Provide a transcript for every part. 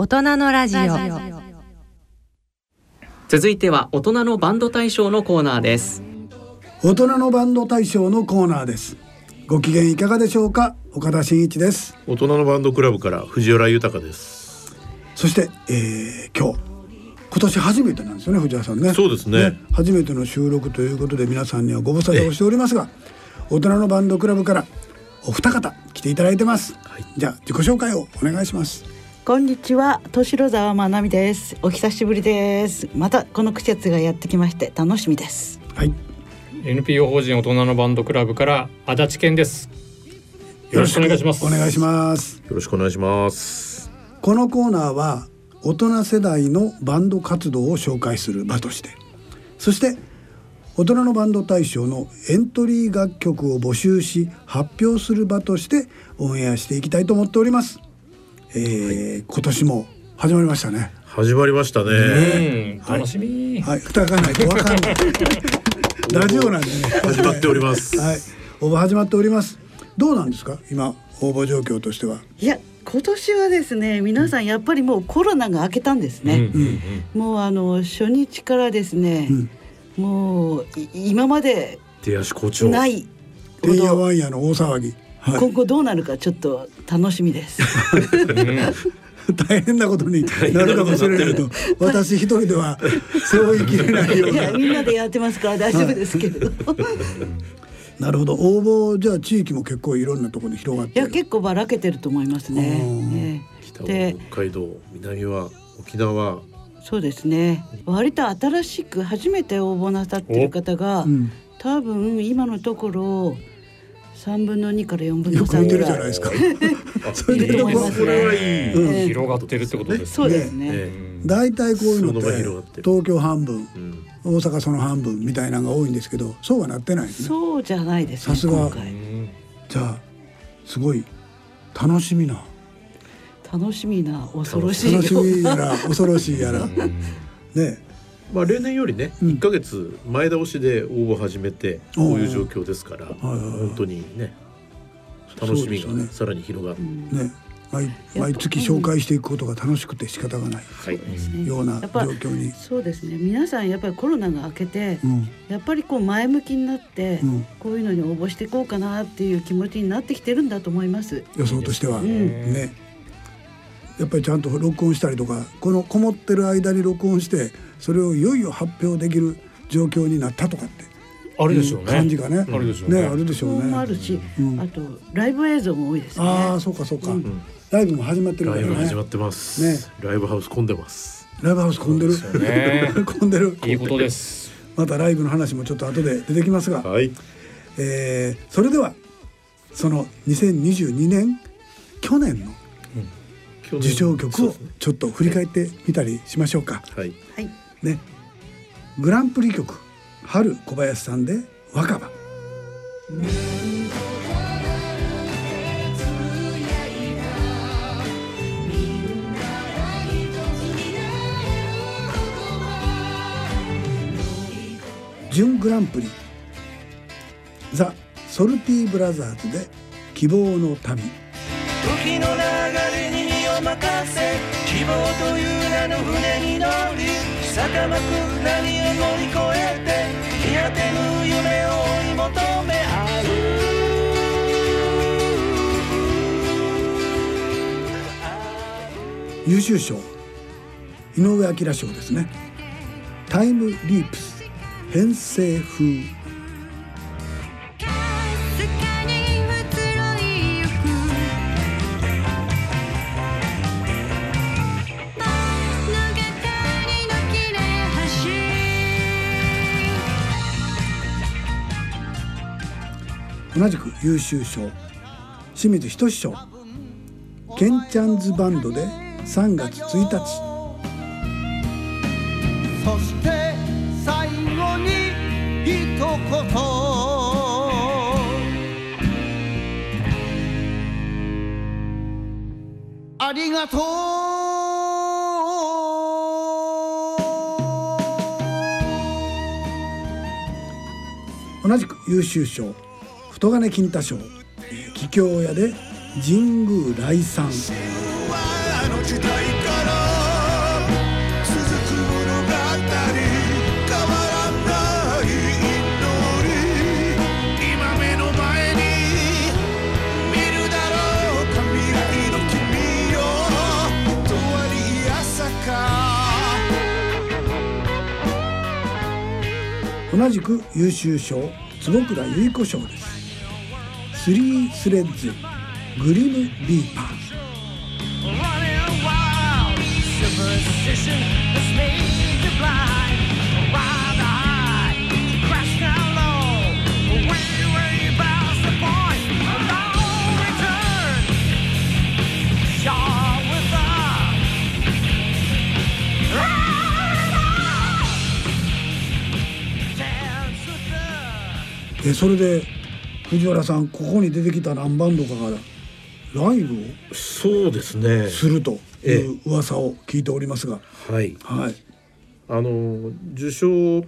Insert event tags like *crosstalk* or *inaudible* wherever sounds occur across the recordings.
大人のラジオ。続いては大人のバンド大賞のコーナーです。大人のバンド大賞のコーナーです。ご機嫌いかがでしょうか？岡田真一です。大人のバンドクラブから藤原豊です。そして、えー、今日。今年初めてなんですよね藤原さんね。そうですね。初めての収録ということで皆さんにはご無沙汰をしておりますが大人のバンドクラブからお二方来ていただいてます、じゃあ自己紹介をお願いしますこんにちは、敏沢まなみです。お久しぶりです。またこの季節がやってきまして楽しみです。はい NPO 法人大人のバンドクラブから足立健です。よろしくお願いします。お願いしますよろしくお願いしますこのコーナーは大人世代のバンド活動を紹介する場としてそして大人のバンド大賞のエントリー楽曲を募集し発表する場としてオンエアしていきたいと思っております、えー今年も始まりましたね。始まりましたね。うん、楽しみ。はい。蓋がないとわかんない。*laughs* ラジオなんでね。始まっております。はい。応募始まっております。どうなんですか？今応募状況としては。いや、今年はですね、皆さんやっぱりもうコロナが明けたんですね。もうあの初日からですね、もうい今まで出足好調ないてんやわんやの大騒ぎ。はい今後どうなるかちょっと楽しみです。*laughs* 大変なことになるかもしれないと *laughs* 私一人ではそう言い切れないよう *laughs* いや、なみんなでやってますから大丈夫ですけれど。いなるほど。応募じゃあ地域も結構いろんなところに広がってや、る結構ばらけてると思いますね。え北えで、は北海道南は沖縄。そうですね。割と新しく初めて応募なさってる方が、ん。多分今のところ三分の二から四分のよく見て三ぐらいるじゃないですか。そい。ると思いますね。これはいい。ええ。広がってるってことです。そうですね。え大体こういうのって東京半分えうん。大阪その半分みたいなのが多いんですけどそうはなってないですね。そうじゃないですね。さすが。じゃあすごい楽しみな。楽しみな恐ろしい楽しみやら恐ろしいやら。ねまあ例年よりねうん。1ヶ月前倒しで応募始めてこういう状況ですから本当にね楽しみがさらに広がる。ね。毎毎月紹介していくことが楽しくて仕方がない。はい。ような状況に。そうですね。皆さんやっぱりコロナが明けて、うん。やっぱりこう前向きになって、うん。こういうのに応募していこうかなっていう気持ちになってきてるんだと思います。予想としては、ん。ねやっぱりちゃんと録音したりとかこのこもってる間に録音してそれをいよいよ発表できる状況になったとかってあるでしょうね。感じがね。あるでしょうね。ねあるでしょうそうもあね。るし、うん。あとライブ映像も多いですね。ああそうかそうか、ライブも始まってるかライブ始まってます。ね。ライブハウス混んでます。ライブハウス混んでる？*laughs* 混んでる？いいことです。またライブの話もちょっと後で出てきますが、はい。えーそれではその2022年去年の受賞曲をちょっと振り返ってみたりしましょうか。はいはい。ね、グランプリ曲春小林さんで若葉。準グランプリザ・ソルティブラザーズで希望の旅時の流れに任せ希望という名の船に乗り坂巻く波を乗り越えて見果てぬ夢を追い求め合う優秀賞。井上彰賞ですね。タイムリープス。編成風。同じく優秀賞。清水仁賞。ケンチャンズバンドで3月1日。そして最後に一言。ありがとう。同じく優秀賞太金金太賞桔梗屋で神宮来参同じく優秀賞坪倉由衣子賞です。スリースレッズグリムビーパー。えそれで藤原さんここに出てきた何バンドかがライブをそうですね。するという噂を聞いておりますが、はい。はい。あの受賞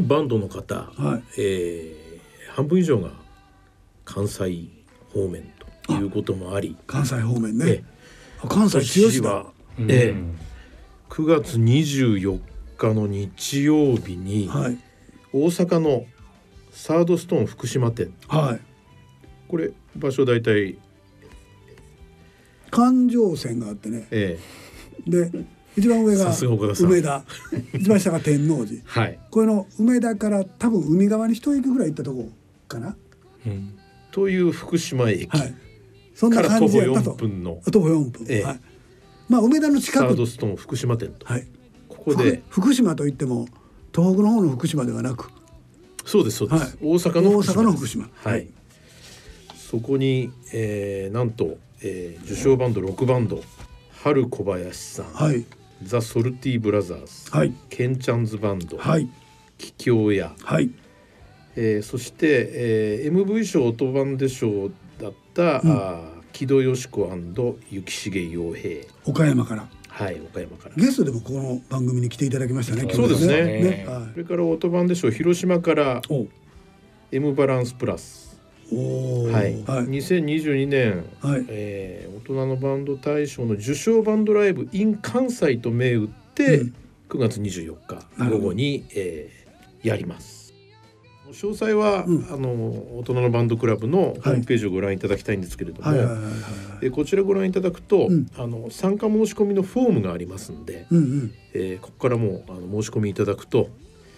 バンドの方、はい。えー半分以上が関西方面ということもあり。関西方面えね、あ関西強しだええ。9月24日の日曜日に、はい。大阪のサードストーン福島店。はい。これ場所大体、環状線があってね。ええ。で一番上が梅田。一番下が天王寺。*laughs* はい。これの梅田から多分海側に一駅ぐらい行ったとこかな。うん。という福島駅。はい。そんな感から徒歩4じやったと分の。徒歩4分、ええ。はい。まあ梅田のサ近く。ードストーン福島店と、はい。ここで。ふ福島といっても東北の方の福島ではなくそうですそうです、はい。大阪の大阪の福島。はい、はい。そこに、えー、なんと、えー、受賞バンド6バンド春小林さん、はい。ザ・ソルティ・ブラザーズ、はい。ケンチャンズバンド、はい。桔梗屋、はい。えー、そして、えー、MV 賞オトバンデ賞だった、うん。あー木戸よし子雪重洋平。岡山からはい岡山から。ゲストでもこの番組に来ていただきましたねそうですね。ね。はい。それからオトバンデ賞広島からお M バランスプラス。はい、はい。2022年、はい。えー大人のバンド大賞の受賞バンドライブ in 関西と銘打って、うん。9月24日午後に、えーやります詳細は、うん。あの大人のバンドクラブのホームページをご覧いただきたいんですけれども、えこちらご覧いただくと、うん。あの参加申し込みのフォームがありますんで、うんうん。えーここからもうあの申し込みいただくと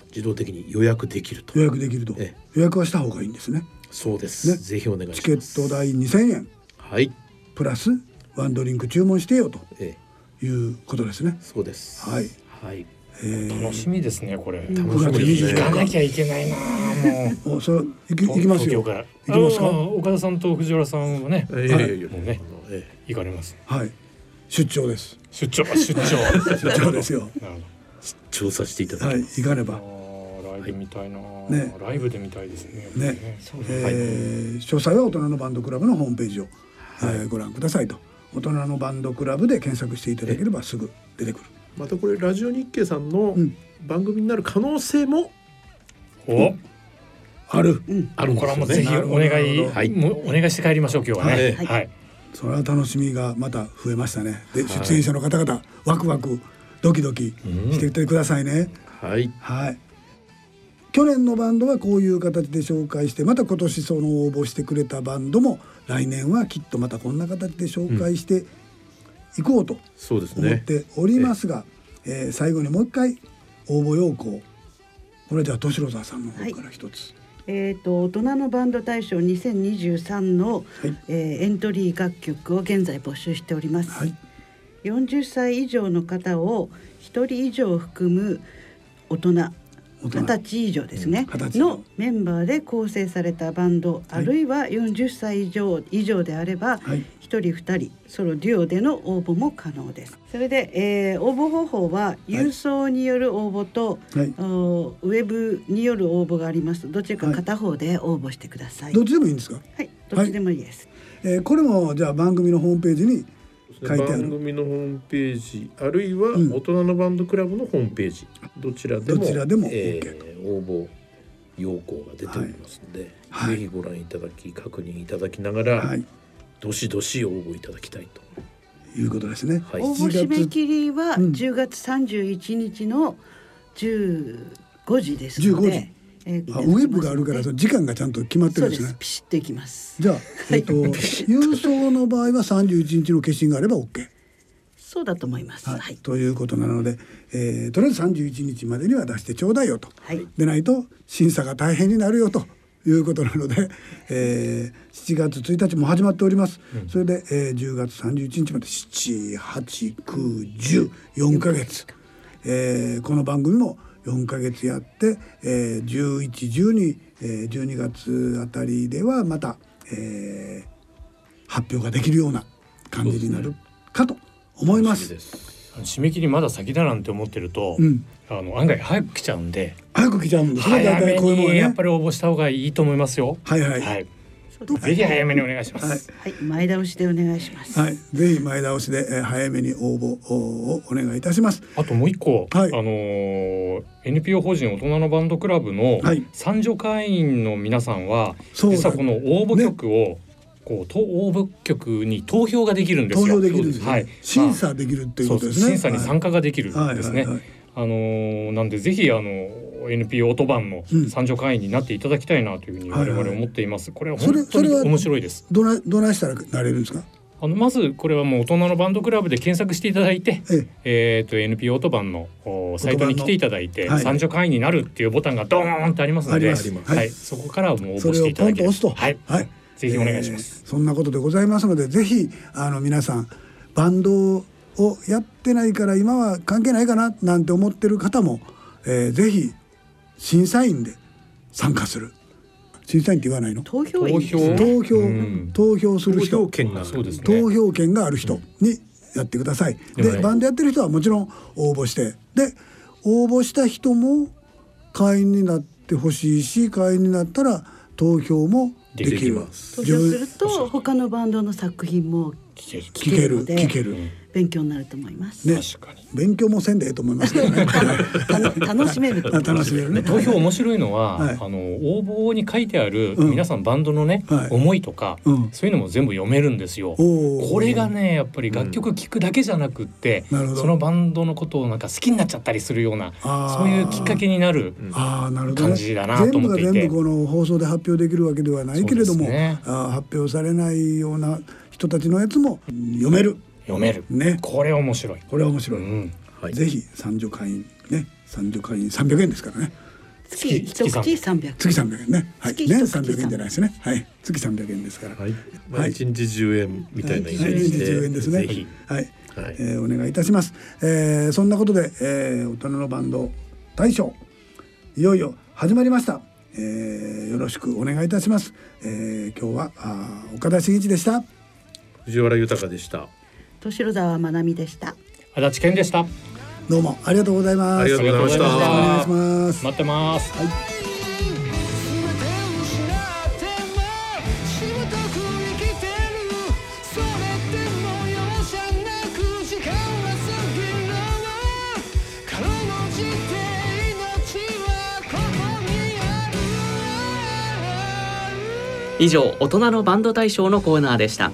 自動的に予約できると。予約できると。え予約はした方がいいんですね。そうです、ね。ぜひお願いします。チケット代2000円。はい、プラスワンドリンク注文してよとえいうことですね。ーそうです。はい。はい。えー楽しみですねこれ。楽しみ9月ですね。行かなきゃいけないなもう。おそれ行き行きますよ。東京から。行きますか？岡田さんと藤原さんはねい。やいやいやもうねえ。行かれます。はい。出張です。出張出張。*laughs* 出張ですよ。なるほどー調査していただはいきます、行かねば。ライブ見たいな、ね。ライブで見たいですねね。えー詳細は大人のバンドクラブのホームページを、えーご覧くださいと。大人のバンドクラブで検索していただければすぐ出てくるまたこれラジオ日経さんのうん。番組になる可能性もお。ある。あるんこれはもうぜひお願い、はい。もうお願いして帰りましょう今日はね。はい。はい、それは楽しみがまた増えましたね。ではい。出演者の方々ワクワクドキドキしていってくださいね、はい。はい。去年のバンドはこういう形で紹介してまた今年その応募してくれたバンドも来年はきっとまたこんな形で紹介していこうとそうですね。思っておりますが、えー最後にもう一回応募要項。これじゃあ敏郎沢さんの方から一つ、えー、と大人のバンド大賞2023の、はい。えーエントリー楽曲を現在募集しております、はい。40歳以上の方を1人以上含む大人大人。20歳以上ですね、うん20歳。のメンバーで構成されたバンド、あるいは40歳以上以上であれば、はい。1人2人ソロデュオでの応募も可能です。それで、えー応募方法は郵送による応募と、はい。おウェブによる応募があります。どちらかはい。片方で応募してください、どっちでもいいんですか、はいどっちでもいいです、えーこれもじゃあ番組のホームページに書いてあ番る組のホームページあるいはうん。大人のバンドクラブのホームページ、どちらでもどちらでもえー応募要項が出ておりますので、はい。ぜひご覧いただき確認いただきながら、はい。どしどし応募いただきたいと。いうことですね、はい。応募締め切りはうん。10月31日の15時ですの15で時、えーあウェブがあるからその時間がちゃんと決まってるんですね。す。ピシッといきます。じゃあ、えっと *laughs* 郵送の場合は31日の消印があれば OK そうだと思います。はい。はい。ということなので、えーとりあえず31日までには出してちょうだいよと、はい。でないと審査が大変になるよということなので、えー7月1日も始まっております、それで、えー10月31日まで78910ヶ月、えーこの番組も4ヶ月やって、えー、1112、えー、12月あたりではまた、えー発表ができるような感じになるかと思います。です締め切りまだ先だなんて思ってると、うんあの案外早く来ちゃうんで早く来ちゃうんですね。大体こういうもんね。にやっぱり応募した方がいいと思いますよ。はいはい。はい、*laughs* ぜひ早めにお願いします。はいはい。前倒しでお願いします。はい、ぜひ前倒しで、えー早めに応募をお願いいたします。あともう一個、はいあのー NPO 法人大人のバンドクラブのはい三女会員の皆さんは、実はこの応募曲を、こうと応募曲に投票ができるんです投よ。票できるんですね。はい。審査できるっていうそうことですね。審査に参加ができるんですね。はいはいはいあのーなんでぜひあの NPO オートバンのうん三女会員になっていただきたいなというふうに我々思っています。これはそれ本当に面白いです。どないどないしたらなれるんですか？あのまずこれはもう大人のバンドクラブで検索していただいて、ええー、と NPO オートバンのおサイトに来ていただいて、はい三女会員になるっていうボタンがドーンってありますので、はい、はいそこからもう応募していただけると押すと。はい、はい。ぜひお願いします。えーそんなことでございますので、ぜひあの皆さんバンドをやってないから今は関係ないかななんて思ってる方も、えー、ぜひ審査員で参加する。審査員って言わないの？投票投票？投票、うん投票する投人票権がそうですね。投票権がある人にやってください。ででもねバンドやってる人はもちろん応募してで応募した人も会員になってほしいし会員になったら投票もできできる。ます投票すると他のバンドの作品も聞ける聞ける聞けるので聞ける。勉強になると思います。ね確かに。勉強もせんでええと思いますけどね。*laughs* 楽しめる。楽しめるね。投票面白いのは、はいあの応募に書いてあるうん皆さんバンドのね、はい思いとか、うんそういうのも全部読めるんですよ。これがねやっぱり楽曲聴くだけじゃなくって、なるほどそのバンドのことをなんか好きになっちゃったりするようなそういうきっかけになるああなるほど、ね、感じだなと思っていて全部が全部この放送で発表できるわけではないけれども、ね発表されないような人たちのやつも読める読める。ね。これ面白い。これは面白い、うん、はい。ぜひ三女会員ね。三女会員300円ですからね。月一口三百。月300円。ね、はい、月年一月300円。じゃないですね。はい。月300円ですから、はい、まあ、はい一日10円みたいなイメはい。ージで、10円ですね。ぜひ、はい、はい。えーお願いいたします、えーそんなことで、えー大人のバンド大賞いよいよ始まりました、えーよろしくお願いいたします、えー今日はあー岡田真一でした。藤原豊でした。年沢まなみでした。足立健でした。どうもありがとうございますありがとうございましたお願いします待ってます。全て失ってもしぶとく生きてるそれってもう容赦なく時間は過ぎるかろうじて命はここにある以上大人のバンド大賞のコーナーでした